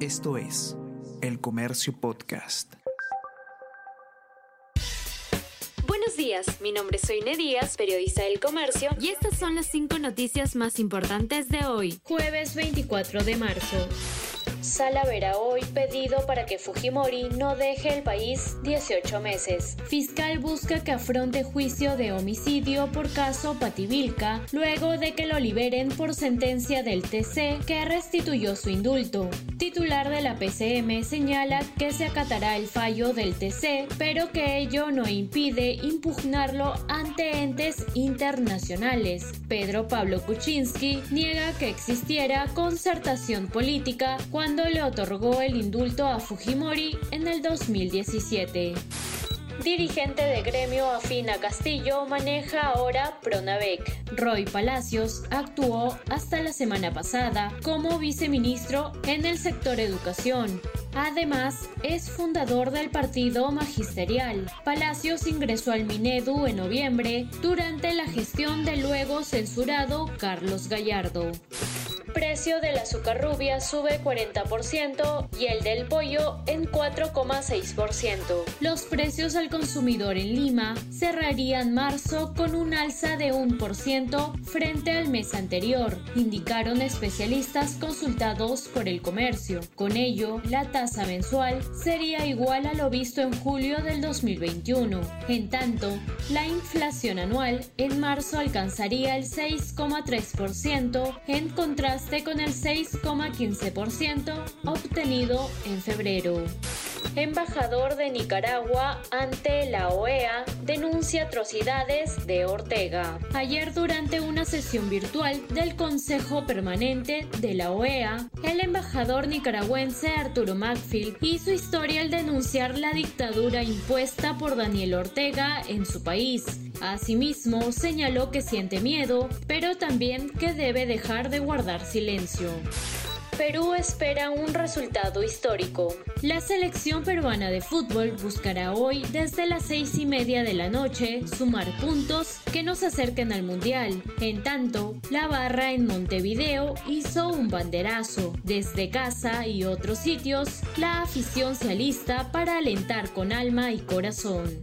Esto es El Comercio Podcast. Buenos días, mi nombre es Soine Díaz, periodista del Comercio, y estas son las cinco noticias más importantes de hoy, jueves 24 de marzo. Sala verá hoy pedido para que Fujimori no deje el país 18 meses. Fiscal busca que afronte juicio de homicidio por caso Pativilca, luego de que lo liberen por sentencia del TC que restituyó su indulto. Titular de la PCM señala que se acatará el fallo del TC, pero que ello no impide impugnarlo ante entes internacionales. Pedro Pablo Kuczynski niega que existiera concertación política cuando le otorgó el indulto a Fujimori en el 2017. Dirigente de gremio afín a Castillo maneja ahora Pronavec. Roy Palacios actuó hasta la semana pasada como viceministro en el sector educación. Además, es fundador del partido magisterial. Palacios ingresó al Minedu en noviembre durante la gestión del luego censurado Carlos Gallardo precio del azúcar rubia sube 40% y el del pollo en 4,6%. Los precios al consumidor en Lima cerrarían marzo con un alza de 1% frente al mes anterior, indicaron especialistas consultados por el comercio. Con ello, la tasa mensual sería igual a lo visto en julio del 2021. En tanto, la inflación anual en marzo alcanzaría el 6,3% en con el 6,15% obtenido en febrero. Embajador de Nicaragua ante la OEA denuncia atrocidades de Ortega. Ayer durante una sesión virtual del Consejo Permanente de la OEA, el embajador nicaragüense Arturo Macfield hizo historia al denunciar la dictadura impuesta por Daniel Ortega en su país. Asimismo, señaló que siente miedo, pero también que debe dejar de guardar silencio. Perú espera un resultado histórico. La selección peruana de fútbol buscará hoy desde las seis y media de la noche sumar puntos que nos acerquen al Mundial. En tanto, la barra en Montevideo hizo un banderazo. Desde casa y otros sitios, la afición se alista para alentar con alma y corazón.